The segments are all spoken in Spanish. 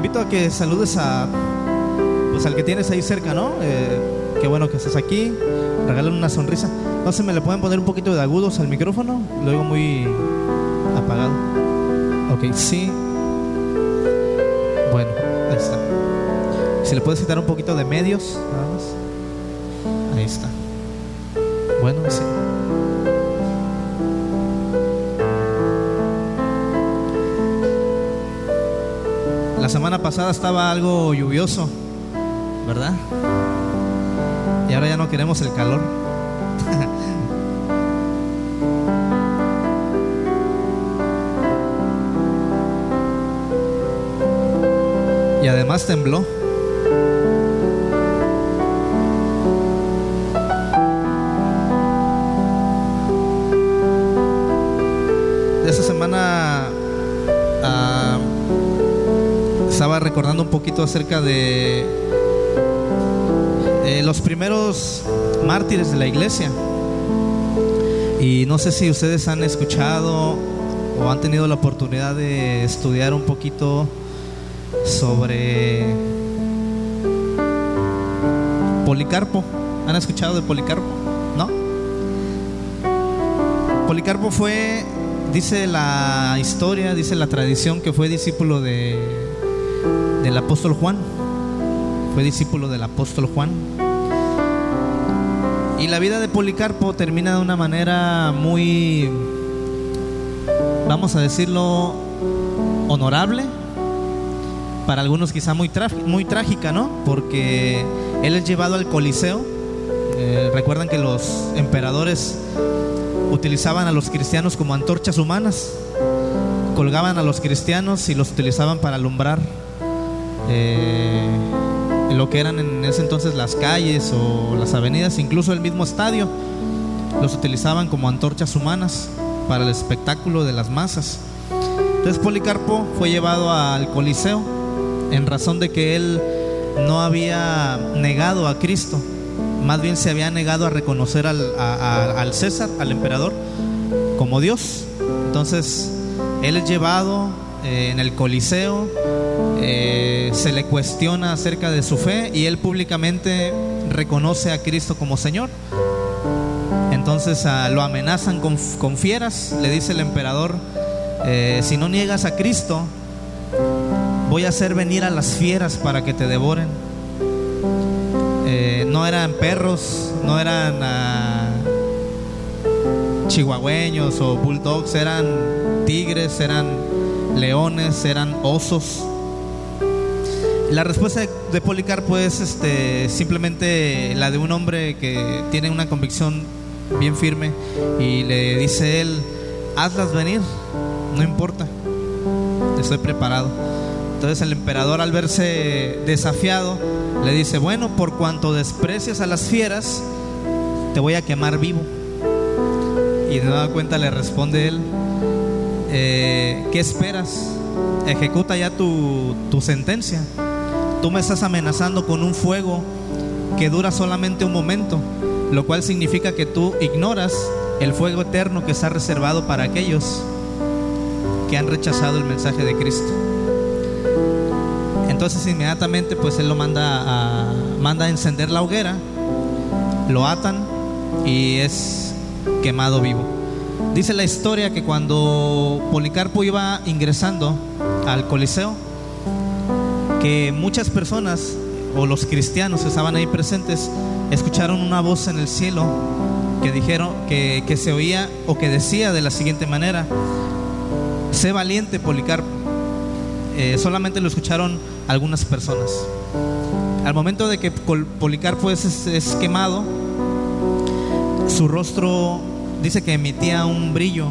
invito a que saludes a pues al que tienes ahí cerca, ¿no? Eh, qué bueno que estés aquí. Regálale una sonrisa. No sé, ¿me le pueden poner un poquito de agudos al micrófono? Lo oigo muy apagado. Ok, sí. Bueno, ahí está. Si le puedes quitar un poquito de medios, nada más. Ahí está. Bueno, sí. Semana pasada estaba algo lluvioso, ¿verdad? Y ahora ya no queremos el calor. y además tembló. Recordando un poquito acerca de los primeros mártires de la iglesia. Y no sé si ustedes han escuchado o han tenido la oportunidad de estudiar un poquito sobre Policarpo. ¿Han escuchado de Policarpo? ¿No? Policarpo fue, dice la historia, dice la tradición, que fue discípulo de, del apóstol Juan. Fue discípulo del apóstol Juan. Y la vida de Policarpo termina de una manera muy, vamos a decirlo, honorable. Para algunos quizá muy, muy trágica, ¿no? Porque él es llevado al Coliseo. Eh, recuerdan que los emperadores utilizaban a los cristianos como antorchas humanas. Colgaban a los cristianos y los utilizaban para alumbrar eh, lo que eran en ese entonces las calles o las avenidas, incluso el mismo estadio. Los utilizaban como antorchas humanas para el espectáculo de las masas. Entonces Policarpo fue llevado al Coliseo en razón de que él no había negado a Cristo, más bien se había negado a reconocer al, César, al emperador, como Dios. Entonces, él es llevado eh, en el Coliseo, eh, se le cuestiona acerca de su fe y él públicamente reconoce a Cristo como Señor. Entonces ah, lo amenazan con, fieras, le dice el emperador, eh, si no niegas a Cristo, voy a hacer venir a las fieras para que te devoren. Eh, no eran perros, no eran ah, chihuahueños o bulldogs, eran tigres, eran leones, eran osos. La respuesta de Policarpo es este, simplemente la de un hombre que tiene una convicción bien firme y le dice él, hazlas venir, no importa, estoy preparado. Entonces el emperador al verse desafiado le dice, bueno, por cuanto desprecias a las fieras, te voy a quemar vivo. Y de nueva cuenta le responde él, eh, ¿qué esperas? Ejecuta ya tu, tu sentencia. Tú me estás amenazando con un fuego que dura solamente un momento, lo cual significa que tú ignoras el fuego eterno que está reservado para aquellos que han rechazado el mensaje de Cristo. Entonces inmediatamente pues él lo manda manda a encender la hoguera, lo atan y es quemado vivo. Dice la historia que cuando Policarpo iba ingresando al Coliseo, que muchas personas o los cristianos que estaban ahí presentes escucharon una voz en el cielo que dijeron que, que se oía o que decía de la siguiente manera: Sé valiente, Policarpo. Eh, solamente lo escucharon algunas personas. Al momento de que Policarpo es, es quemado, su rostro dice que emitía un brillo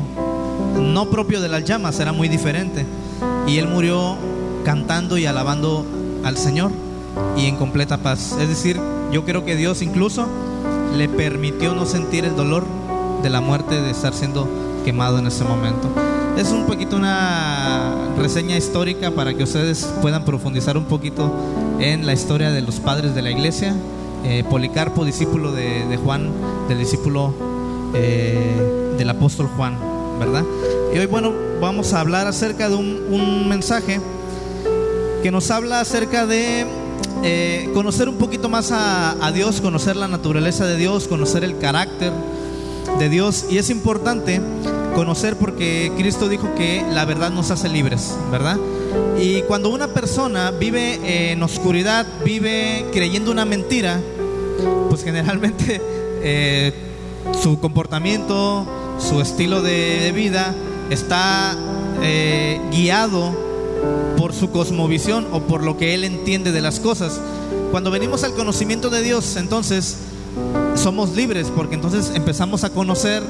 no propio de las llamas, era muy diferente. Y él murió cantando y alabando al Señor y en completa paz. Es decir, yo creo que Dios incluso le permitió no sentir el dolor de la muerte de estar siendo quemado en ese momento. Es un poquito una reseña histórica para que ustedes puedan profundizar un poquito en la historia de los padres de la iglesia. Eh, Policarpo, discípulo de, Juan, del discípulo eh, del apóstol Juan, ¿verdad? Y hoy, bueno, vamos a hablar acerca de un, mensaje que nos habla acerca de eh, conocer un poquito más a, Dios, conocer la naturaleza de Dios, conocer el carácter de Dios. Y es importante conocer porque Cristo dijo que la verdad nos hace libres, ¿verdad? Y cuando una persona vive en oscuridad, vive creyendo una mentira, pues generalmente eh, su comportamiento, su estilo de vida está eh, guiado por su cosmovisión o por lo que él entiende de las cosas. Cuando venimos al conocimiento de Dios, entonces somos libres porque entonces empezamos a conocer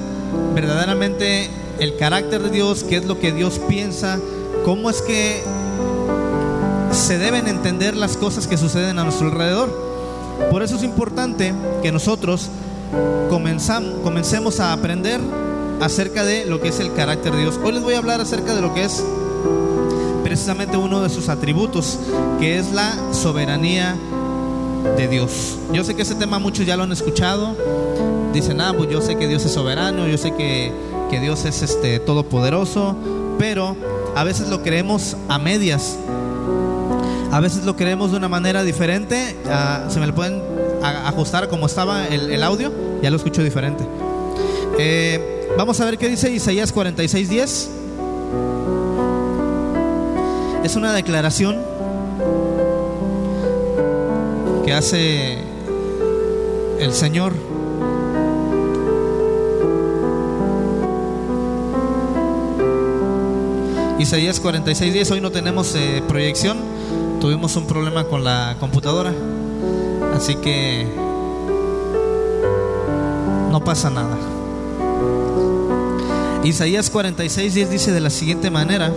verdaderamente el carácter de Dios, qué es lo que Dios piensa, cómo es que se deben entender las cosas que suceden a nuestro alrededor. Por eso es importante que nosotros comencemos a aprender acerca de lo que es el carácter de Dios. Hoy les voy a hablar acerca de lo que es precisamente uno de sus atributos, que es la soberanía de Dios. Yo sé que ese tema muchos ya lo han escuchado. Dicen, ah, pues yo sé que Dios es soberano, yo sé que, que Dios es este todopoderoso, pero a veces lo creemos a medias. A veces lo creemos de una manera diferente. Ah, ¿Se me lo pueden ajustar como estaba el, audio? Ya lo escucho diferente. Eh, vamos a ver qué dice Isaías 46:10. Es una declaración que hace el Señor. Isaías 46:10, hoy no tenemos eh, proyección, tuvimos un problema con la computadora, así que no pasa nada. Isaías 46:10 dice de la siguiente manera,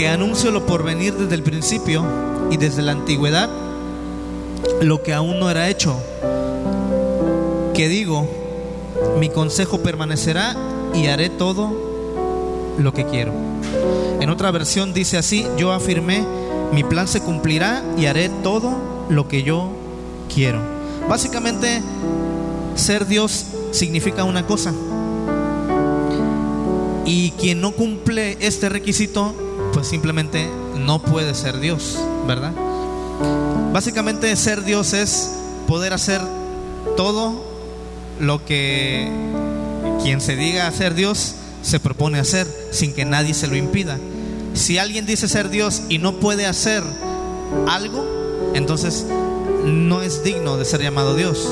que anuncio lo por venir desde el principio y desde la antigüedad, lo que aún no era hecho, que digo, mi consejo permanecerá y haré todo lo que quiero. En otra versión dice así, yo afirmé, mi plan se cumplirá y haré todo lo que yo quiero. Básicamente, ser Dios significa una cosa. Y quien no cumple este requisito, pues simplemente no puede ser Dios, ¿verdad? Básicamente ser Dios es poder hacer todo lo que quien se diga ser Dios se propone hacer sin que nadie se lo impida. Si alguien dice ser Dios y no puede hacer algo, entonces no es digno de ser llamado Dios.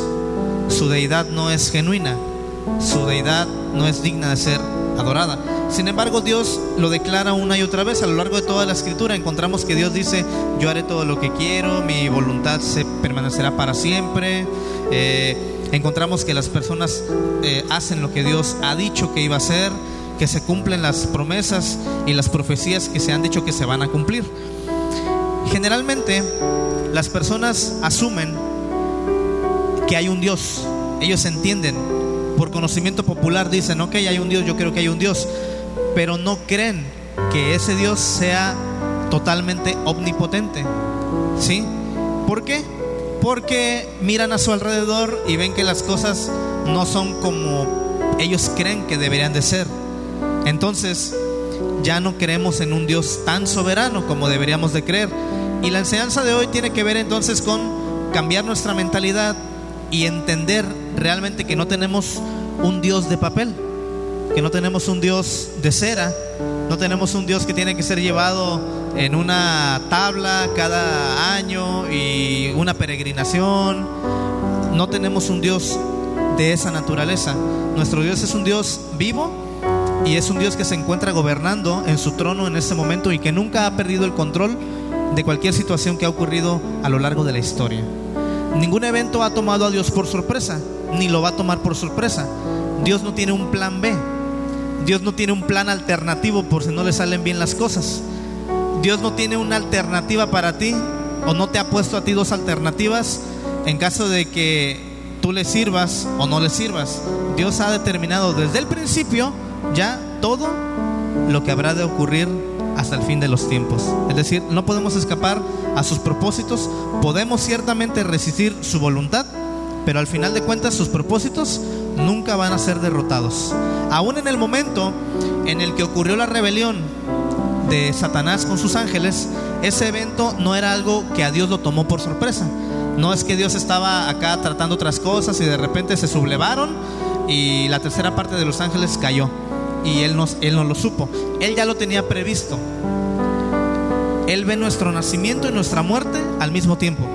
Su deidad no es genuina. Su deidad no es digna de ser adorada. Sin embargo, Dios lo declara una y otra vez a lo largo de toda la escritura. Encontramos que Dios dice, yo haré todo lo que quiero, mi voluntad se permanecerá para siempre. Eh, encontramos que las personas eh, hacen lo que Dios ha dicho que iba a hacer, que se cumplen las promesas y las profecías que se han dicho que se van a cumplir. Generalmente las personas asumen que hay un Dios, ellos entienden, por conocimiento popular dicen, ok, hay un Dios, yo creo que hay un Dios, pero no creen que ese Dios sea totalmente omnipotente. ¿Sí? ¿Por qué? porque miran a su alrededor y ven que las cosas no son como ellos creen que deberían de ser. Entonces, ya no creemos en un Dios tan soberano como deberíamos de creer. Y la enseñanza de hoy tiene que ver entonces con cambiar nuestra mentalidad y entender realmente que no tenemos un Dios de papel, que no tenemos un Dios de cera, no tenemos un Dios que tiene que ser llevado en una tabla cada año y una peregrinación. No tenemos un Dios de esa naturaleza. Nuestro Dios es un Dios vivo y es un Dios que se encuentra gobernando en su trono en este momento y que nunca ha perdido el control de cualquier situación que ha ocurrido a lo largo de la historia. Ningún evento ha tomado a Dios por sorpresa, ni lo va a tomar por sorpresa. Dios no tiene un plan B. Dios no tiene un plan alternativo por si no le salen bien las cosas. Dios no tiene una alternativa para ti o no te ha puesto a ti dos alternativas en caso de que tú le sirvas o no le sirvas. Dios ha determinado desde el principio ya todo lo que habrá de ocurrir hasta el fin de los tiempos. Es decir, no podemos escapar a sus propósitos, podemos ciertamente resistir su voluntad, pero al final de cuentas sus propósitos nunca van a ser derrotados. Aún en el momento en el que ocurrió la rebelión de Satanás con sus ángeles, ese evento no era algo que a Dios lo tomó por sorpresa. No es que Dios estaba acá tratando otras cosas y de repente se sublevaron y la tercera parte de los ángeles cayó y él, él no lo supo. Él ya lo tenía previsto. Él ve nuestro nacimiento y nuestra muerte al mismo tiempo.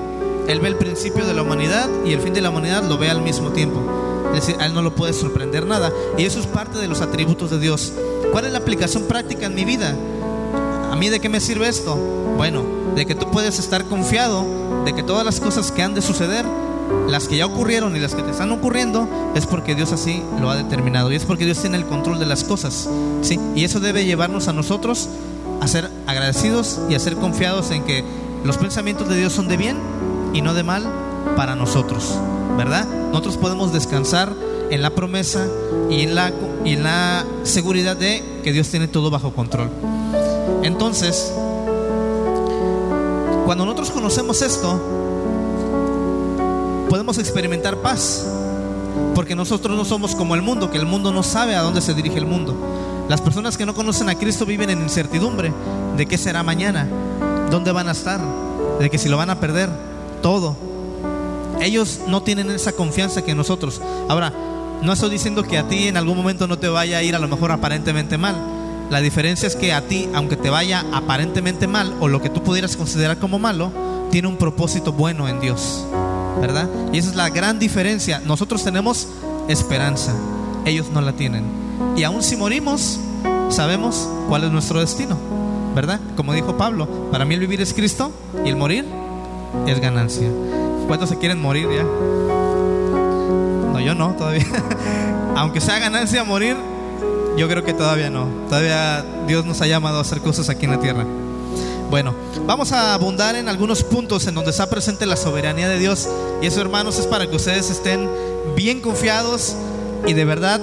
Él ve el principio de la humanidad y el fin de la humanidad lo ve al mismo tiempo. Es decir, a él no lo puede sorprender nada. Y eso es parte de los atributos de Dios. ¿Cuál es la aplicación práctica en mi vida? ¿A mí de qué me sirve esto? Bueno, de que tú puedes estar confiado de que todas las cosas que han de suceder, las que ya ocurrieron y las que te están ocurriendo, es porque Dios así lo ha determinado. Y es porque Dios tiene el control de las cosas. ¿sí? Y eso debe llevarnos a nosotros a ser agradecidos y a ser confiados en que los pensamientos de Dios son de bien y no de mal para nosotros, ¿verdad? Nosotros podemos descansar en la promesa y en la, seguridad de que Dios tiene todo bajo control. Entonces, cuando nosotros conocemos esto, podemos experimentar paz, porque nosotros no somos como el mundo, que el mundo no sabe a dónde se dirige el mundo. Las personas que no conocen a Cristo viven en incertidumbre de qué será mañana, dónde van a estar, de que si lo van a perder, todo. Ellos no tienen esa confianza que nosotros. Ahora, no estoy diciendo que a ti en algún momento no te vaya a ir a lo mejor aparentemente mal. La diferencia es que a ti, aunque te vaya aparentemente mal o lo que tú pudieras considerar como malo, tiene un propósito bueno en Dios. ¿Verdad? Y esa es la gran diferencia. Nosotros tenemos esperanza, ellos no la tienen. Y aún si morimos, sabemos cuál es nuestro destino. ¿Verdad? Como dijo Pablo, para mí el vivir es Cristo y el morir es ganancia. ¿Cuántos se quieren morir ya? No, yo no, todavía. Aunque sea ganancia morir, yo creo que todavía no. Todavía Dios nos ha llamado a hacer cosas aquí en la tierra. Bueno, vamos a abundar en algunos puntos en donde está presente la soberanía de Dios. Y eso, hermanos, es para que ustedes estén bien confiados y de verdad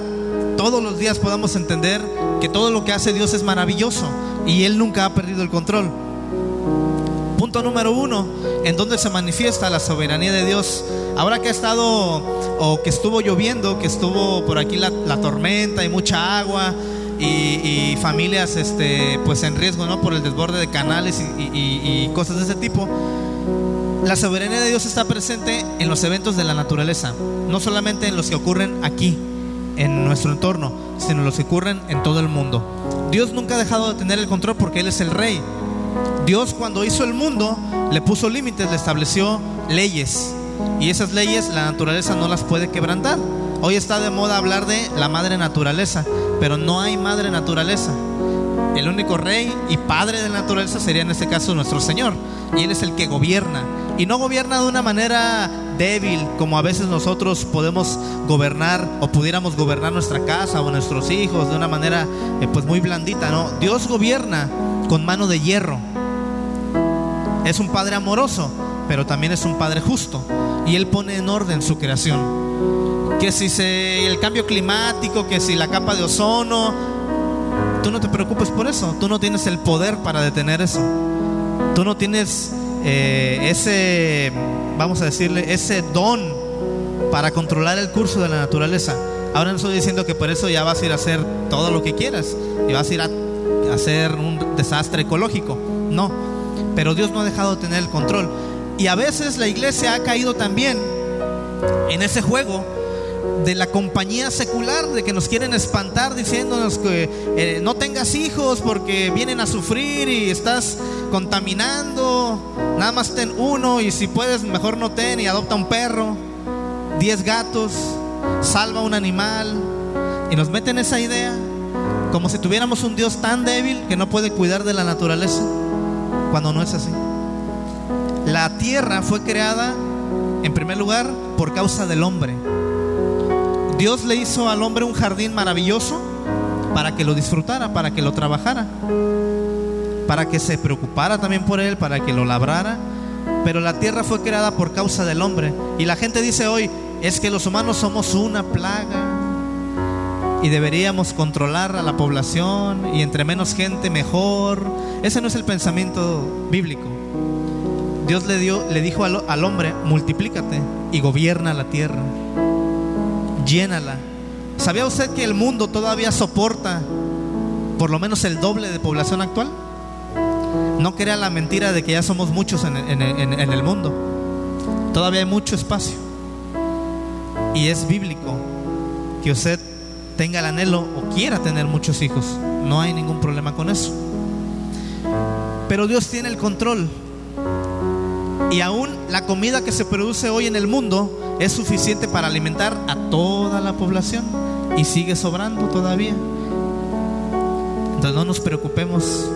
todos los días podamos entender que todo lo que hace Dios es maravilloso y Él nunca ha perdido el control. Punto número uno, en donde se manifiesta la soberanía de Dios. Ahora que ha estado o que estuvo lloviendo, que estuvo por aquí la, tormenta y mucha agua y, familias este, pues en riesgo ¿no? por el desborde de canales y, cosas de ese tipo. La soberanía de Dios está presente en los eventos de la naturaleza, no solamente en los que ocurren aquí, en nuestro entorno, sino los que ocurren en todo el mundo. Dios nunca ha dejado de tener el control porque Él es el rey. Dios cuando hizo el mundo le puso límites, le estableció leyes. Y esas leyes la naturaleza no las puede quebrantar. Hoy está de moda hablar de la madre naturaleza, pero no hay madre naturaleza. El único rey y padre de la naturaleza sería en este caso nuestro Señor. Y Él es el que gobierna. Y no gobierna de una manera débil, como a veces nosotros podemos gobernar o pudiéramos gobernar nuestra casa o nuestros hijos de una manera eh, pues muy blandita, ¿no? Dios gobierna con mano de hierro. Es un Padre amoroso, pero también es un Padre justo. Y Él pone en orden su creación. Que si el cambio climático, que si la capa de ozono, tú no te preocupes por eso. Tú no tienes el poder para detener eso. Tú no tienes eh, ese, vamos a decirle, ese don para controlar el curso de la naturaleza. Ahora no estoy diciendo que por eso ya vas a ir a hacer todo lo que quieras y vas a ir a hacer un desastre ecológico. No, pero Dios no ha dejado de tener el control. Y a veces la iglesia ha caído también en ese juego de la compañía secular, de que nos quieren espantar diciéndonos que eh, no tengas hijos porque vienen a sufrir y estás contaminando, nada más ten uno y si puedes mejor no ten y adopta un perro, diez gatos, salva un animal y nos meten esa idea como si tuviéramos un Dios tan débil que no puede cuidar de la naturaleza, cuando no es así. La tierra fue creada, en primer lugar, por causa del hombre. Dios le hizo al hombre un jardín maravilloso para que lo disfrutara, para que lo trabajara, para que se preocupara también por él, para que lo labrara. Pero la tierra fue creada por causa del hombre. Y la gente dice hoy, es que los humanos somos una plaga y deberíamos controlar a la población y entre menos gente mejor. Ese no es el pensamiento bíblico. Dios le, dio, le dijo al, hombre, multiplícate y gobierna la tierra, llénala. ¿Sabía usted que el mundo todavía soporta por lo menos el doble de población actual? No crea la mentira de que ya somos muchos en, en el mundo. Todavía hay mucho espacio. Y es bíblico que usted tenga el anhelo o quiera tener muchos hijos. No hay ningún problema con eso. Pero Dios tiene el control. Y aún la comida que se produce hoy en el mundo es suficiente para alimentar a toda la población. Y sigue sobrando todavía. Entonces no nos preocupemos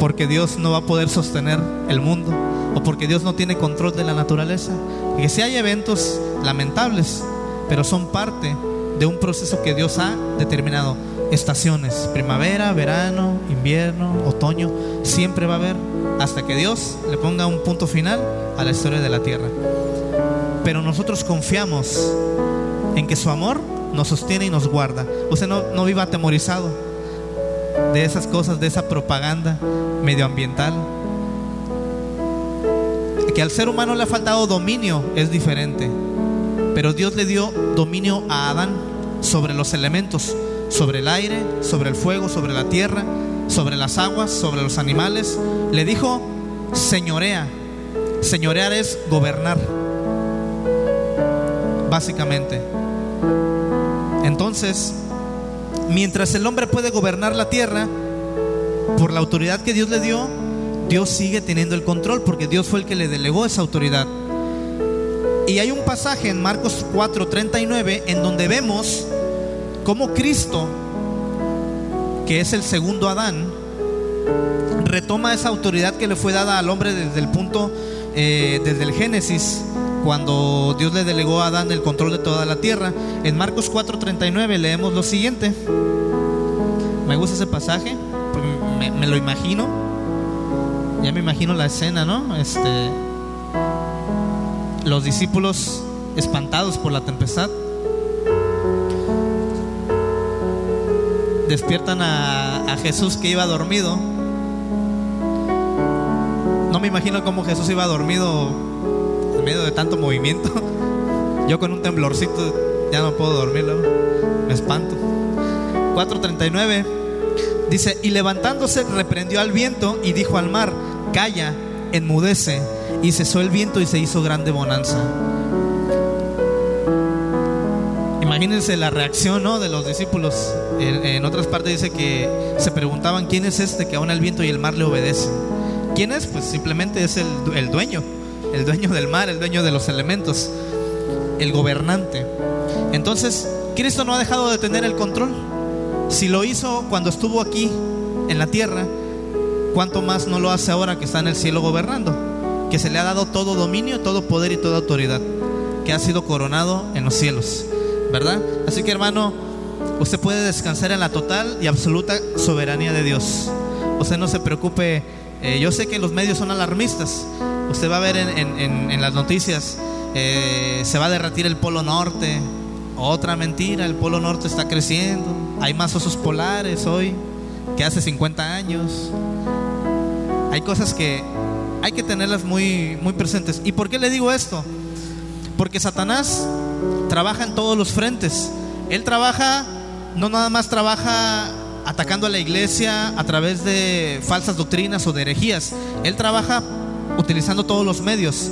porque Dios no va a poder sostener el mundo o porque Dios no tiene control de la naturaleza. Que si hay eventos lamentables, pero son parte de un proceso que Dios ha determinado. Estaciones, primavera, verano, invierno, otoño, siempre va a haber hasta que Dios le ponga un punto final a la historia de la tierra. Pero nosotros confiamos en que su amor nos sostiene y nos guarda. Usted no, no viva atemorizado de esas cosas, de esa propaganda medioambiental. Que al ser humano le ha faltado dominio es diferente, pero Dios le dio dominio a Adán sobre los elementos, sobre el aire, sobre el fuego, sobre la tierra, sobre las aguas, sobre los animales. Le dijo, señorea. Señorear es gobernar, básicamente. Entonces, mientras el hombre puede gobernar la tierra, por la autoridad que Dios le dio, Dios sigue teniendo el control porque Dios fue el que le delegó esa autoridad. Y hay un pasaje en Marcos 4:39 en donde vemos cómo Cristo, que es el segundo Adán, retoma esa autoridad que le fue dada al hombre desde el punto, eh, desde el Génesis, cuando Dios le delegó a Adán el control de toda la tierra. En Marcos 4:39 leemos lo siguiente. Me gusta ese pasaje, me, me, lo imagino. Ya me imagino la escena, ¿no? Este, los discípulos espantados por la tempestad despiertan a, Jesús que iba dormido. No me imagino cómo Jesús iba dormido en medio de tanto movimiento. Yo con un temblorcito ya no puedo dormirlo. Me espanto. 439 dice, y levantándose reprendió al viento y dijo al mar, calla, enmudece. Y cesó el viento y se hizo grande bonanza. Imagínense la reacción ¿no? de los discípulos. En, otras partes dice que se preguntaban quién es este que aún el viento y el mar le obedecen. ¿Quién es? Pues simplemente es el, el dueño el dueño del mar, el dueño de los elementos, el gobernante. Entonces, Cristo no ha dejado de tener el control. Si lo hizo cuando estuvo aquí en la tierra, ¿cuánto más no lo hace ahora que está en el cielo gobernando? Que se le ha dado todo dominio, todo poder y toda autoridad, que ha sido coronado en los cielos, ¿verdad? Así que hermano, usted puede descansar en la total y absoluta soberanía de Dios. Usted no se preocupe, eh, yo sé que los medios son alarmistas, Usted va a ver en, las noticias, eh, se va a derretir el Polo Norte. Otra mentira, el Polo Norte está creciendo. Hay más osos polares hoy que hace 50 años. Hay cosas que hay que tenerlas muy, muy presentes. ¿Y por qué le digo esto? Porque Satanás trabaja en todos los frentes. Él trabaja, no nada más trabaja atacando a la iglesia a través de falsas doctrinas o de herejías. Él trabaja utilizando todos los medios.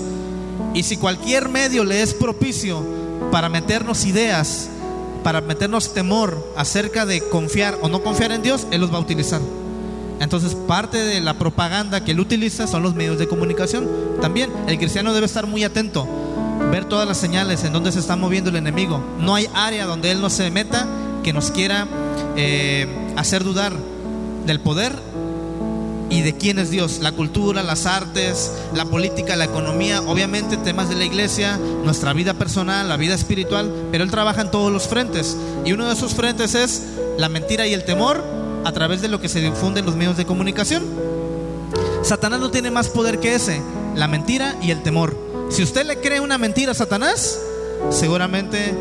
Y si cualquier medio le es propicio para meternos ideas, para meternos temor acerca de confiar o no confiar en Dios, Él los va a utilizar. Entonces parte de la propaganda que Él utiliza son los medios de comunicación. También el cristiano debe estar muy atento, ver todas las señales en donde se está moviendo el enemigo. No hay área donde Él no se meta que nos quiera eh, hacer dudar del poder y de quién es Dios, la cultura, las artes, la política, la economía, obviamente temas de la iglesia, nuestra vida personal, la vida espiritual, pero Él trabaja en todos los frentes. Y uno de esos frentes es la mentira y el temor a través de lo que se difunde en los medios de comunicación. Satanás no tiene más poder que ese, la mentira y el temor. Si usted le cree una mentira a Satanás, seguramente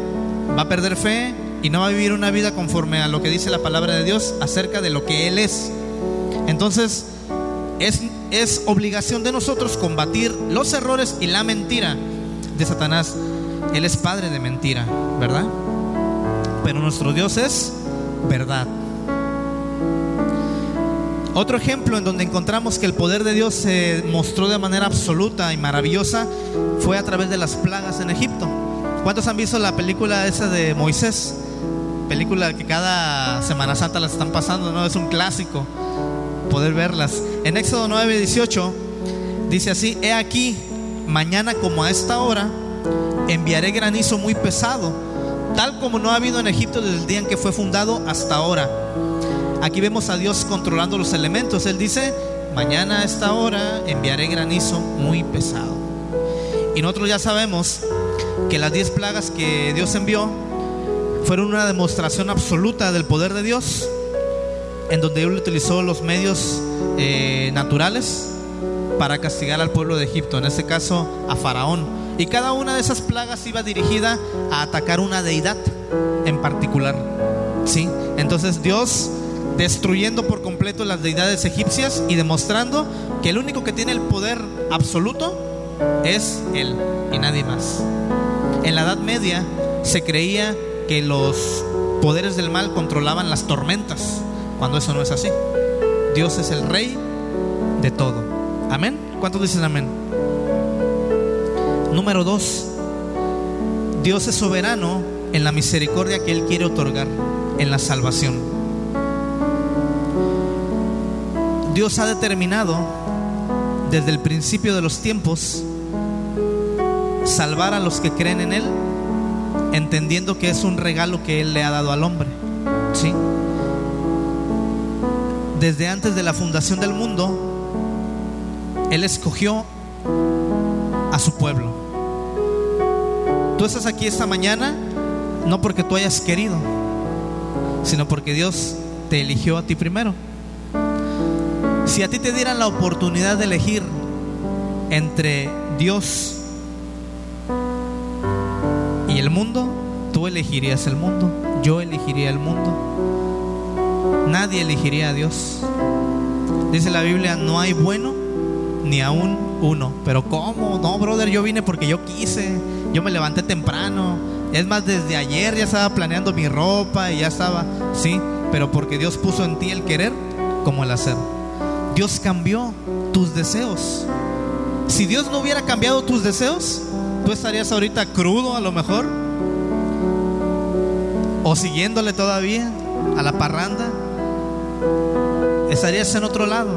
va a perder fe y no va a vivir una vida conforme a lo que dice la palabra de Dios acerca de lo que Él es. Entonces, es, obligación de nosotros combatir los errores y la mentira de Satanás. Él es padre de mentira, ¿verdad? Pero nuestro Dios es verdad. Otro ejemplo en donde encontramos que el poder de Dios se mostró de manera absoluta y maravillosa fue a través de las plagas en Egipto. ¿Cuántos han visto la película esa de Moisés? Película que cada Semana Santa las están pasando, ¿no? Es un clásico poder verlas. En Éxodo 9, 18 dice así, he aquí, mañana como a esta hora, enviaré granizo muy pesado, tal como no ha habido en Egipto desde el día en que fue fundado hasta ahora. Aquí vemos a Dios controlando los elementos. Él dice, mañana a esta hora enviaré granizo muy pesado. Y nosotros ya sabemos que las diez plagas que Dios envió fueron una demostración absoluta del poder de Dios, en donde Él utilizó los medios eh, naturales para castigar al pueblo de Egipto, en este caso a Faraón. Y cada una de esas plagas iba dirigida a atacar una deidad en particular. ¿Sí? Entonces Dios destruyendo por completo las deidades egipcias y demostrando que el único que tiene el poder absoluto es Él y nadie más. En la Edad Media se creía que los poderes del mal controlaban las tormentas, cuando eso no es así. Dios es el rey de todo. Amén. ¿Cuántos dicen amén? Número dos, Dios es soberano en la misericordia que Él quiere otorgar, en la salvación. Dios ha determinado desde el principio de los tiempos salvar a los que creen en Él, entendiendo que es un regalo que Él le ha dado al hombre. ¿Sí? Desde antes de la fundación del mundo, Él escogió a su pueblo. Tú estás aquí esta mañana no porque tú hayas querido, sino porque Dios te eligió a ti primero. Si a ti te dieran la oportunidad de elegir entre Dios y el mundo, tú elegirías el mundo, yo elegiría el mundo. Nadie elegiría a Dios. Dice la Biblia, no hay bueno ni aún uno. Pero ¿cómo? No, brother, yo vine porque yo quise. Yo me levanté temprano. Es más, desde ayer ya estaba planeando mi ropa y ya estaba, sí, pero porque Dios puso en ti el querer como el hacer. Dios cambió tus deseos. Si Dios no hubiera cambiado tus deseos, tú estarías ahorita crudo a lo mejor. O siguiéndole todavía a la parranda. Estarías en otro lado.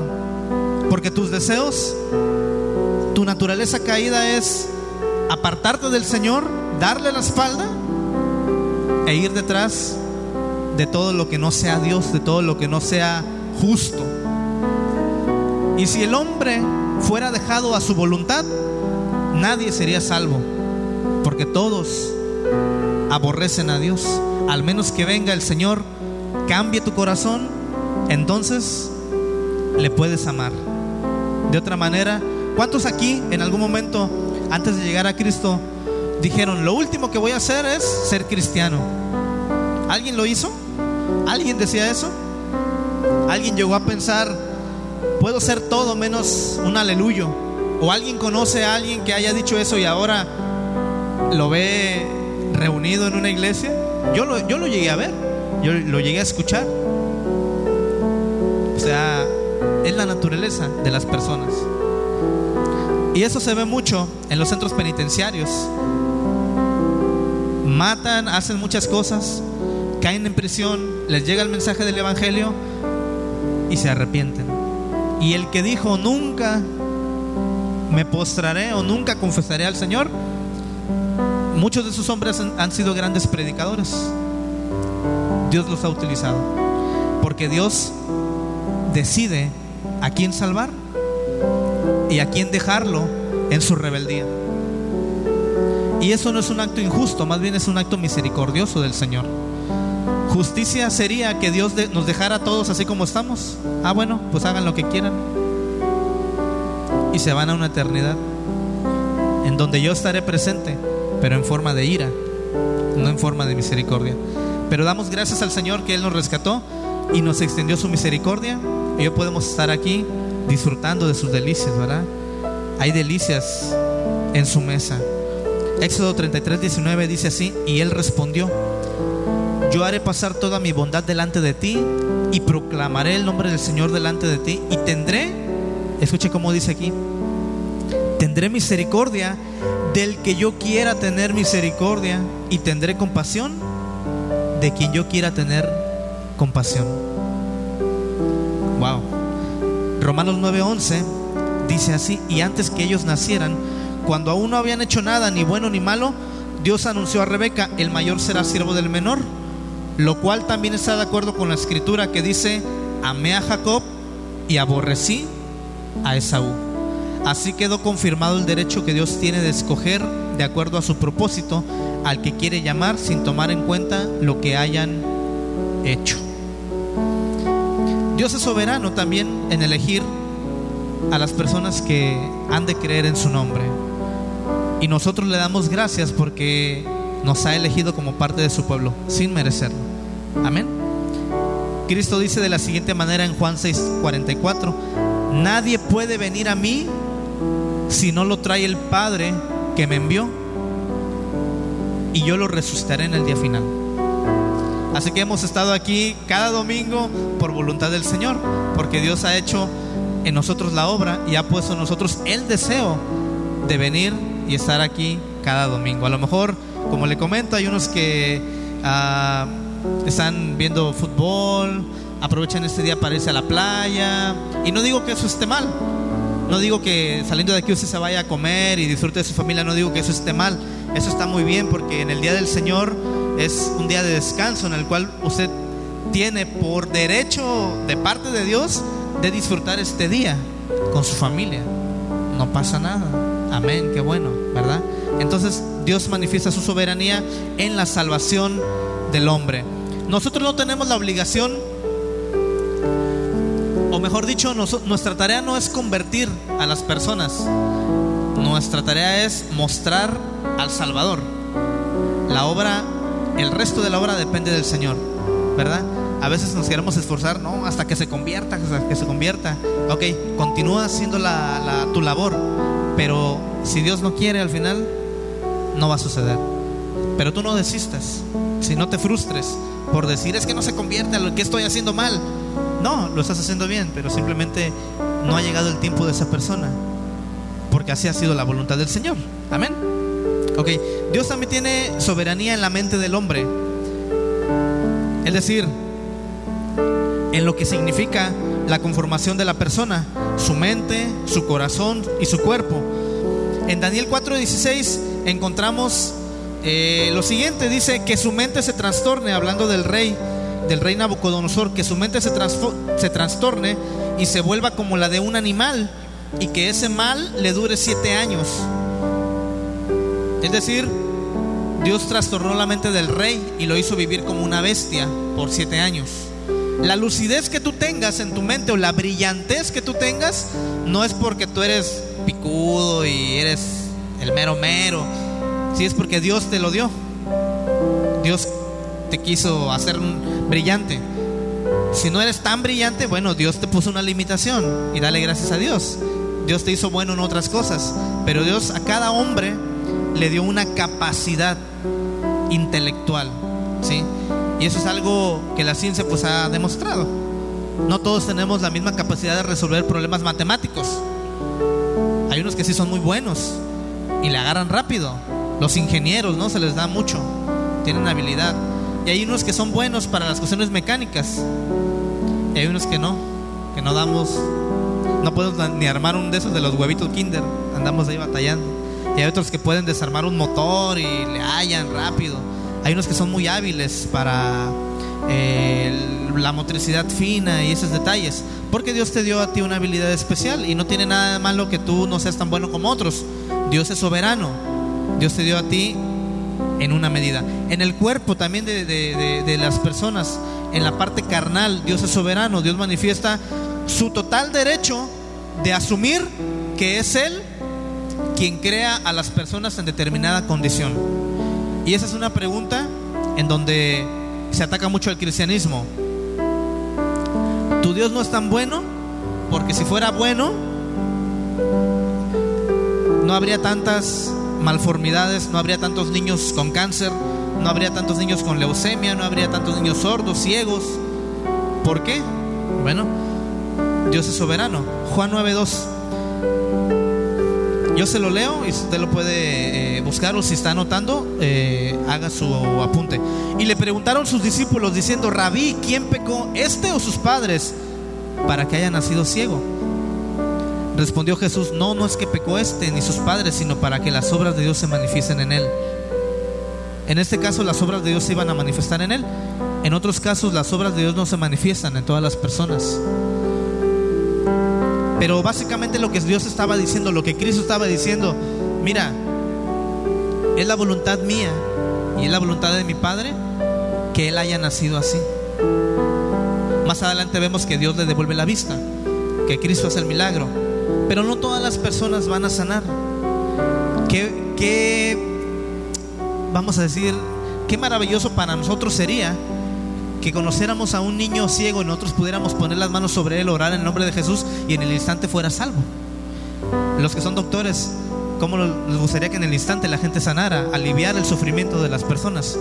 Porque tus deseos, tu naturaleza caída es apartarte del Señor, darle la espalda e ir detrás de todo lo que no sea Dios, de todo lo que no sea justo. Y si el hombre fuera dejado a su voluntad, nadie sería salvo, porque todos aborrecen a Dios. Al menos que venga el Señor, cambie tu corazón, entonces le puedes amar. De otra manera, ¿cuántos aquí en algún momento, antes de llegar a Cristo, dijeron, lo último que voy a hacer es ser cristiano? ¿Alguien lo hizo? ¿Alguien decía eso? ¿Alguien llegó a pensar, puedo ser todo menos un aleluyo? ¿O alguien conoce a alguien que haya dicho eso y ahora lo ve reunido en una iglesia? Yo lo, yo lo llegué a ver, yo lo llegué a escuchar. O sea, es la naturaleza de las personas. Y eso se ve mucho en los centros penitenciarios. Matan, hacen muchas cosas, caen en prisión, les llega el mensaje del Evangelio y se arrepienten. Y el que dijo nunca me postraré o nunca confesaré al Señor, muchos de esos hombres han, sido grandes predicadores. Dios los ha utilizado. Porque Dios decide a quién salvar y a quién dejarlo en su rebeldía. Y eso no es un acto injusto, más bien es un acto misericordioso del Señor. Justicia sería que Dios nos dejara a todos así como estamos. Ah, bueno, pues hagan lo que quieran. Y se van a una eternidad en donde yo estaré presente, pero en forma de ira, no en forma de misericordia. Pero damos gracias al Señor que Él nos rescató y nos extendió su misericordia y hoy podemos estar aquí disfrutando de sus delicias, ¿verdad? Hay delicias en su mesa. Éxodo 33, 19 dice así, y Él respondió, yo haré pasar toda mi bondad delante de ti y proclamaré el nombre del Señor delante de ti y tendré, escuche cómo dice aquí, tendré misericordia del que yo quiera tener misericordia y tendré compasión de quien yo quiera tener compasión. Wow. Romanos 9:11 dice así, y antes que ellos nacieran, cuando aún no habían hecho nada, ni bueno ni malo, Dios anunció a Rebeca, el mayor será siervo del menor, lo cual también está de acuerdo con la escritura que dice, amé a Jacob y aborrecí a Esaú. Así quedó confirmado el derecho que Dios tiene de escoger de acuerdo a su propósito al que quiere llamar sin tomar en cuenta lo que hayan hecho. Dios es soberano también en elegir a las personas que han de creer en su nombre. Y nosotros le damos gracias porque nos ha elegido como parte de su pueblo, sin merecerlo. Amén. Cristo dice de la siguiente manera en Juan 6:44, nadie puede venir a mí si no lo trae el Padre que me envió, y yo lo resucitaré en el día final. Así que hemos estado aquí cada domingo por voluntad del Señor, porque Dios ha hecho en nosotros la obra y ha puesto en nosotros el deseo de venir y estar aquí cada domingo. A lo mejor, como le comento, hay unos que ah, están viendo fútbol, aprovechan este día para irse a la playa, y no digo que eso esté mal, no digo que saliendo de aquí usted se vaya a comer y disfrute de su familia, no digo que eso esté mal. Eso está muy bien porque en el día del Señor es un día de descanso en el cual usted tiene por derecho de parte de Dios de disfrutar este día con su familia. No pasa nada. Amén, qué bueno, ¿verdad? Entonces Dios manifiesta su soberanía en la salvación del hombre. Nosotros no tenemos la obligación o mejor dicho, nuestra tarea no es convertir a las personas, nuestra tarea es mostrar al Salvador. La obra, el resto de la obra depende del Señor, ¿verdad? A veces nos queremos esforzar, no, hasta que se convierta, hasta que se convierta. Ok, continúa haciendo la, tu labor, pero si Dios no quiere al final, no va a suceder. Pero tú no desistas, si no te frustres por decir es que no se convierte a lo que estoy haciendo mal. No, lo estás haciendo bien, pero simplemente no ha llegado el tiempo de esa persona. Porque así ha sido la voluntad del Señor. Amén. Ok, Dios también tiene soberanía en la mente del hombre. Es decir, en lo que significa la conformación de la persona, su mente, su corazón y su cuerpo. En Daniel 4:16 encontramos eh, lo siguiente, dice que su mente se trastorne, hablando del rey del rey Nabucodonosor, que su mente se, se trastorne y se vuelva como la de un animal y que ese mal le dure siete años. Es decir, Dios trastornó la mente del rey y lo hizo vivir como una bestia por siete años. La lucidez que tú tengas en tu mente o la brillantez que tú tengas no es porque tú eres picudo y eres el mero mero, si es porque Dios te lo dio. Dios te quiso hacer brillante. Si no eres tan brillante, bueno, Dios te puso una limitación y dale gracias a Dios. Dios te hizo bueno en otras cosas, pero Dios a cada hombre le dio una capacidad intelectual, ¿sí? Y eso es algo que la ciencia pues ha demostrado. No todos tenemos la misma capacidad de resolver problemas matemáticos. Hay unos que sí son muy buenos y le agarran rápido. Los ingenieros, ¿no? Se les da mucho. Tienen habilidad. Y hay unos que son buenos para las cuestiones mecánicas. Y hay unos que no, que no damos, no podemos ni armar un de esos de los huevitos Kinder, andamos ahí batallando. Y hay otros que pueden desarmar un motor y le hallan rápido. Hay unos que son muy hábiles para eh, la motricidad fina y esos detalles. Porque Dios te dio a ti una habilidad especial y no tiene nada de malo que tú no seas tan bueno como otros. Dios es soberano. Dios te dio a ti en una medida. En el cuerpo también de, las personas, en la parte carnal, Dios es soberano, Dios manifiesta su total derecho de asumir que es Él quien crea a las personas en determinada condición. Y esa es una pregunta en donde se ataca mucho al cristianismo. ¿Tu Dios no es tan bueno? Porque si fuera bueno, no habría tantas malformidades, no habría tantos niños con cáncer, no habría tantos niños con leucemia, no habría tantos niños sordos, ciegos. ¿Por qué? Bueno, Dios es soberano. Juan 9:2. Yo se lo leo y usted lo puede eh, buscar o si está anotando, eh, haga su apunte. Y le preguntaron sus discípulos diciendo, Rabí, ¿quién pecó, este o sus padres, para que haya nacido ciego? Respondió Jesús, no, no es que pecó este ni sus padres, sino para que las obras de Dios se manifiesten en él. En este caso las obras de Dios se iban a manifestar en él. En otros casos las obras de Dios no se manifiestan en todas las personas. Pero básicamente lo que Dios estaba diciendo, lo que Cristo estaba diciendo, mira, es la voluntad mía y es la voluntad de mi Padre que Él haya nacido así. Más adelante vemos que Dios le devuelve la vista, que Cristo hace el milagro, pero no todas las personas van a sanar. ¿Qué, vamos a decir, qué maravilloso para nosotros sería que conociéramos a un niño ciego y nosotros pudiéramos poner las manos sobre él, orar en el nombre de Jesús y en el instante fuera salvo. Los que son doctores, ¿cómo les gustaría que en el instante la gente sanara, aliviar el sufrimiento de las personas?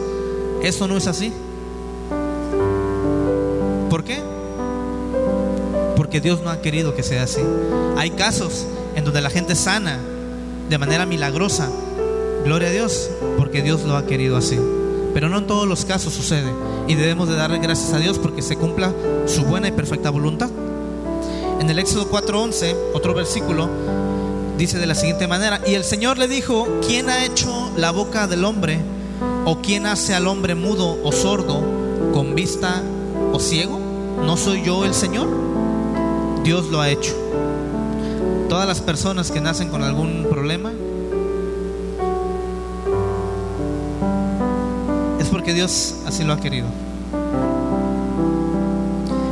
Eso no es así. Porque Dios no ha querido que sea así. Hay casos en donde la gente sana de manera milagrosa. Gloria a Dios, porque Dios lo ha querido así. Pero no en todos los casos sucede y debemos de darle gracias a Dios porque se cumpla su buena y perfecta voluntad. En el Éxodo 4:11, otro versículo, dice de la siguiente manera, y el Señor le dijo, ¿quién ha hecho la boca del hombre? ¿O quién hace al hombre mudo o sordo, con vista o ciego? ¿No soy yo el Señor? Dios lo ha hecho. Todas las personas que nacen con algún problema, porque Dios así lo ha querido.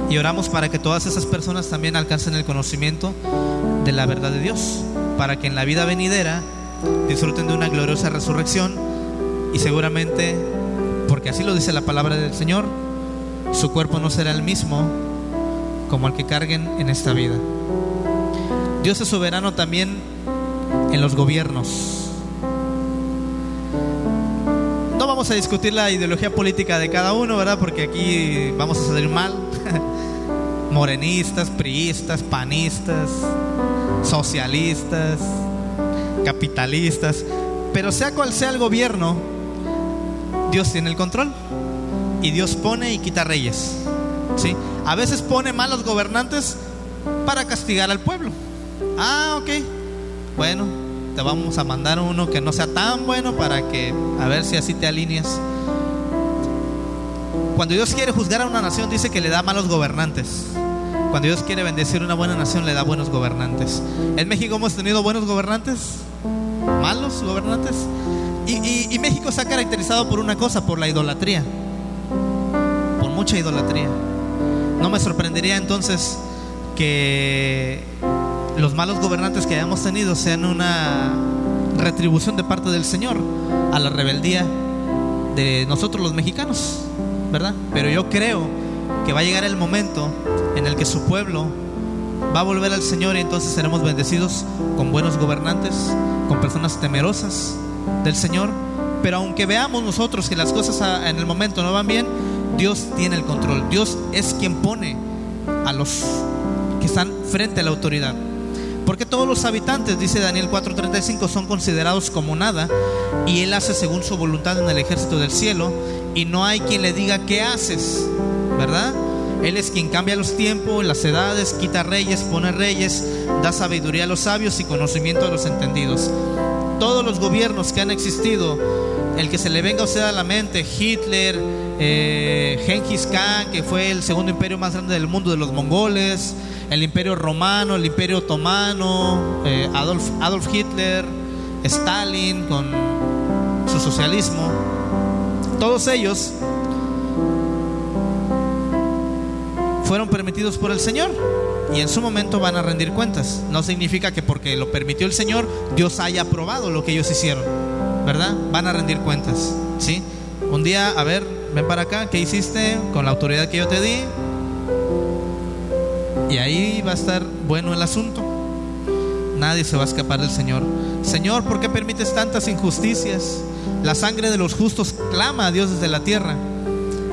Y oramos para que todas esas personas también alcancen el conocimiento de la verdad de Dios, para que en la vida venidera disfruten de una gloriosa resurrección y seguramente, porque así lo dice la palabra del Señor, su cuerpo no será el mismo como el que carguen en esta vida. Dios es soberano también en los gobiernos vamos a discutir la ideología política de cada uno, ¿verdad? Porque aquí vamos a salir mal. Morenistas, priistas, panistas, socialistas, capitalistas. Pero sea cual sea el gobierno, Dios tiene el control. Y Dios pone y quita reyes. ¿Sí? A veces pone malos gobernantes para castigar al pueblo. Ah, ok. Bueno, te vamos a mandar uno que no sea tan bueno para que a ver si así te alineas. Cuando Dios quiere juzgar a una nación dice que le da malos gobernantes. Cuando Dios quiere bendecir una buena nación le da buenos gobernantes. En México hemos tenido buenos gobernantes, malos gobernantes. Y, y México se ha caracterizado por una cosa, por la idolatría. Por mucha idolatría. No me sorprendería entonces que los malos gobernantes que hayamos tenido sean una retribución de parte del Señor a la rebeldía de nosotros los mexicanos, ¿verdad? Pero yo creo que va a llegar el momento en el que su pueblo va a volver al Señor y entonces seremos bendecidos con buenos gobernantes, con personas temerosas del Señor. Pero aunque veamos nosotros que las cosas en el momento no van bien, Dios tiene el control. Dios es quien pone a los que están frente a la autoridad. Porque todos los habitantes, dice Daniel 4:35, son considerados como nada y Él hace según su voluntad en el ejército del cielo y no hay quien le diga qué haces, ¿verdad? Él es quien cambia los tiempos, las edades, quita reyes, pone reyes, da sabiduría a los sabios y conocimiento a los entendidos. Todos los gobiernos que han existido, el que se le venga a usted a la mente, Hitler, eh, Genghis Khan, que fue el segundo imperio más grande del mundo de los mongoles, el imperio romano, el imperio otomano, eh, Adolf, Adolf Hitler, Stalin con su socialismo, todos ellos fueron permitidos por el Señor y en su momento van a rendir cuentas. No significa que porque lo permitió el Señor, Dios haya aprobado lo que ellos hicieron, ¿verdad? Van a rendir cuentas, ¿sí? Un día, a ver, ven para acá, ¿qué hiciste con la autoridad que yo te di? Y ahí va a estar bueno el asunto. Nadie se va a escapar del Señor. Señor, ¿por qué permites tantas injusticias? La sangre de los justos clama a Dios desde la tierra,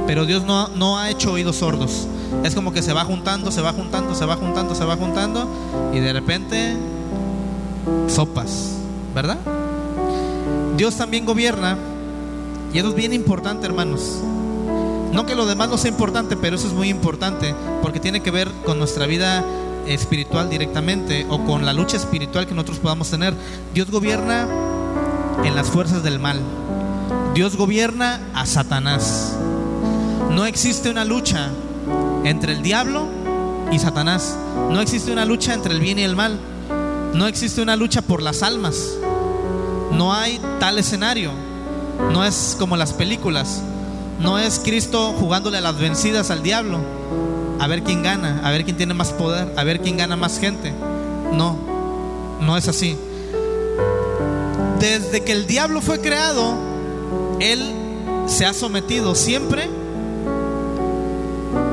pero Dios no, no ha hecho oídos sordos. Es como que se va juntando, se va juntando, se va juntando, se va juntando y de repente sopas, ¿verdad? Dios también gobierna y eso es bien importante, hermanos. No que lo demás no sea importante, pero eso es muy importante porque tiene que ver con nuestra vida espiritual directamente o con la lucha espiritual que nosotros podamos tener. Dios gobierna en las fuerzas del mal. Dios gobierna a Satanás. No existe una lucha entre el diablo y Satanás. No existe una lucha entre el bien y el mal. No existe una lucha por las almas. No hay tal escenario. No es como las películas. No es Cristo jugándole a las vencidas al diablo. A ver quién gana, a ver quién tiene más poder, a ver quién gana más gente. No, no es así. Desde que el diablo fue creado, él se ha sometido siempre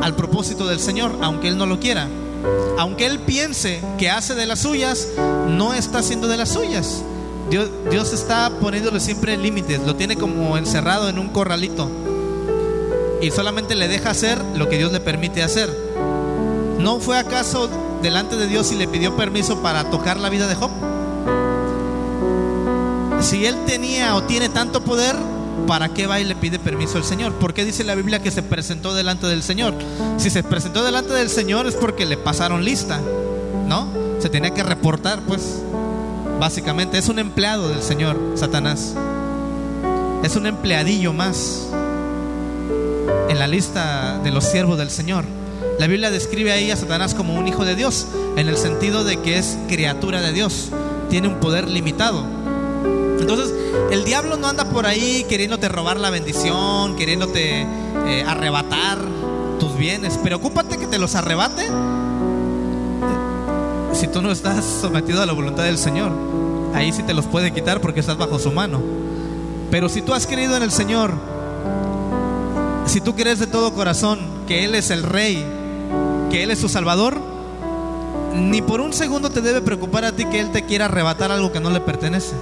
al propósito del Señor, aunque él no lo quiera. Aunque él piense que hace de las suyas, no está haciendo de las suyas. Dios, Dios está poniéndole siempre límites, lo tiene como encerrado en un corralito y solamente le deja hacer lo que Dios le permite hacer. ¿No fue acaso delante de Dios y le pidió permiso para tocar la vida de Job? Si él tenía o tiene tanto poder, ¿para qué va y le pide permiso al Señor? ¿Por qué dice la Biblia que se presentó delante del Señor? Si se presentó delante del Señor es porque le pasaron lista, ¿no? Se tenía que reportar, pues, básicamente. Es un empleado del Señor, Satanás. Es un empleadillo más en la lista de los siervos del Señor. La Biblia describe ahí a Satanás como un hijo de Dios, en el sentido de que es criatura de Dios, tiene un poder limitado. Entonces, el diablo no anda por ahí queriéndote robar la bendición, queriéndote eh, arrebatar tus bienes. Preocúpate que te los arrebate si tú no estás sometido a la voluntad del Señor. Ahí sí te los puede quitar porque estás bajo su mano. Pero si tú has creído en el Señor, si tú crees de todo corazón que Él es el Rey, que Él es su Salvador, ni por un segundo te debe preocupar a ti que Él te quiera arrebatar algo que no le pertenece.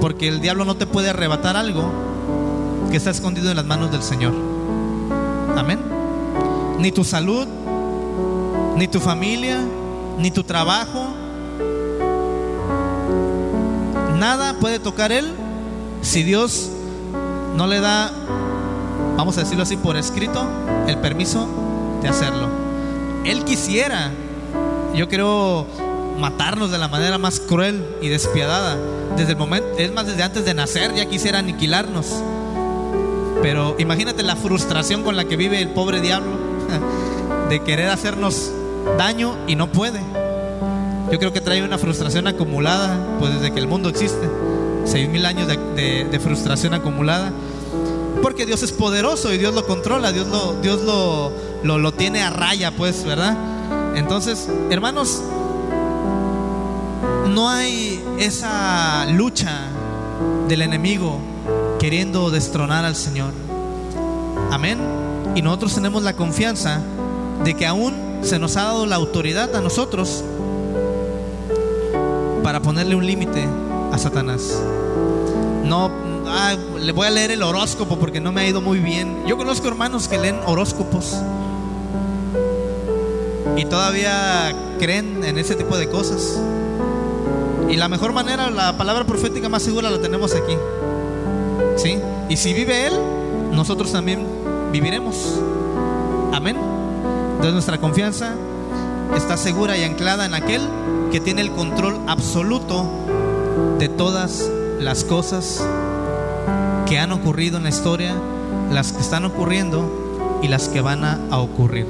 Porque el diablo no te puede arrebatar algo que está escondido en las manos del Señor. Amén. Ni tu salud, ni tu familia, ni tu trabajo. Nada puede tocar Él si Dios no le da vamos a decirlo así, por escrito, el permiso de hacerlo. Él quisiera, yo creo, matarnos de la manera más cruel y despiadada. Desde el momento, es más, desde antes de nacer ya quisiera aniquilarnos. Pero imagínate la frustración con la que vive el pobre diablo de querer hacernos daño y no puede. Yo creo que trae una frustración acumulada, pues desde que el mundo existe. Seis mil años de, de frustración acumulada. Porque Dios es poderoso y Dios lo controla, Dios lo, Dios lo, lo, tiene a raya, pues, ¿verdad? Entonces, hermanos, no hay esa lucha del enemigo queriendo destronar al Señor. Amén. Y nosotros tenemos la confianza de que aún se nos ha dado la autoridad a nosotros para ponerle un límite a Satanás. No ah, le voy a leer el horóscopo porque no me ha ido muy bien. Yo conozco hermanos que leen horóscopos y todavía creen en ese tipo de cosas. Y la mejor manera, la palabra profética más segura la tenemos aquí. ¿Sí? Y si vive Él, nosotros también viviremos. Amén. Entonces nuestra confianza está segura y anclada en aquel que tiene el control absoluto de todas las cosas que han ocurrido en la historia, las que están ocurriendo y las que van a, ocurrir.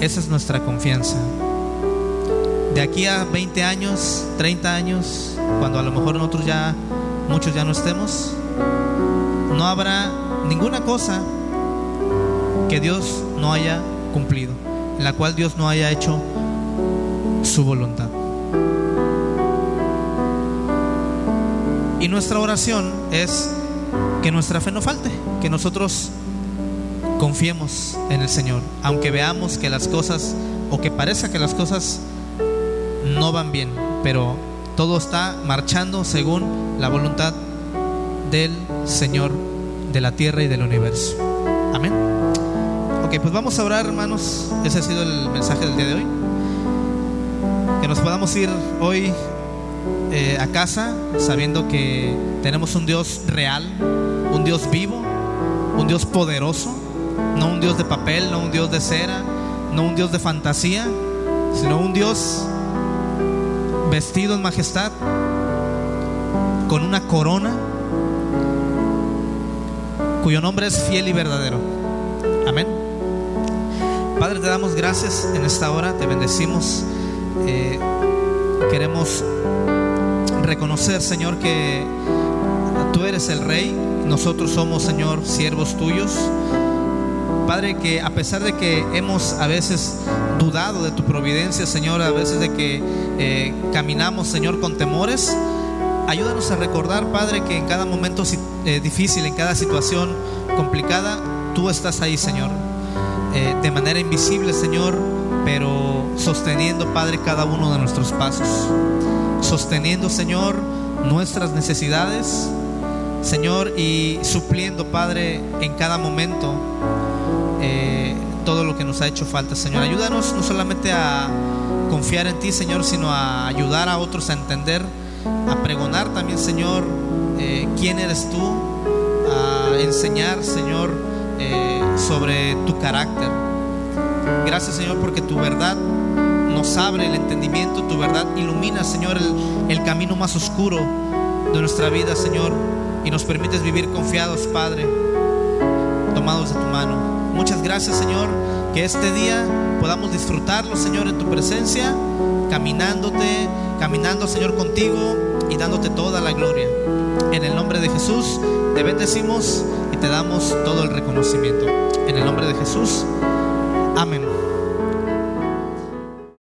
Esa es nuestra confianza. De aquí a 20 años, 30 años, cuando a lo mejor nosotros ya, muchos ya no estemos, no habrá ninguna cosa que Dios no haya cumplido, en la cual Dios no haya hecho su voluntad. Y nuestra oración es que nuestra fe no falte, que nosotros confiemos en el Señor, aunque veamos que las cosas o que parezca que las cosas no van bien, pero todo está marchando según la voluntad del Señor de la tierra y del universo. Amén. Ok, pues vamos a orar, hermanos. Ese ha sido el mensaje del día de hoy. Que nos podamos ir hoy eh, a casa sabiendo que tenemos un Dios real, un Dios vivo, un Dios poderoso, no un Dios de papel, no un Dios de cera, no un Dios de fantasía, sino un Dios vestido en majestad, con una corona, cuyo nombre es fiel y verdadero. Amén. Padre, te damos gracias en esta hora, te bendecimos. Eh, queremos reconocer, Señor, que tú eres el Rey, nosotros somos, Señor, siervos tuyos. Padre, que a pesar de que hemos a veces dudado de tu providencia, Señor, a veces de que eh, caminamos, Señor, con temores, ayúdanos a recordar, Padre, que en cada momento eh, difícil, en cada situación complicada, tú estás ahí, Señor. Eh, de manera invisible, Señor, pero sosteniendo, Padre, cada uno de nuestros pasos. Sosteniendo, Señor, nuestras necesidades, Señor, y supliendo, Padre, en cada momento eh, todo lo que nos ha hecho falta, Señor. Ayúdanos no solamente a confiar en ti, Señor, sino a ayudar a otros a entender, a pregonar también, Señor, eh, quién eres tú, a enseñar, Señor, eh, sobre tu carácter. Gracias, Señor, porque tu verdad nos abre el entendimiento, tu verdad ilumina, Señor, el, el camino más oscuro de nuestra vida, Señor, y nos permites vivir confiados, Padre, tomados de tu mano. Muchas gracias, Señor, que este día podamos disfrutarlo, Señor, en tu presencia, caminándote, caminando, Señor, contigo y dándote toda la gloria. En el nombre de Jesús te bendecimos y te damos todo el reconocimiento. En el nombre de Jesús.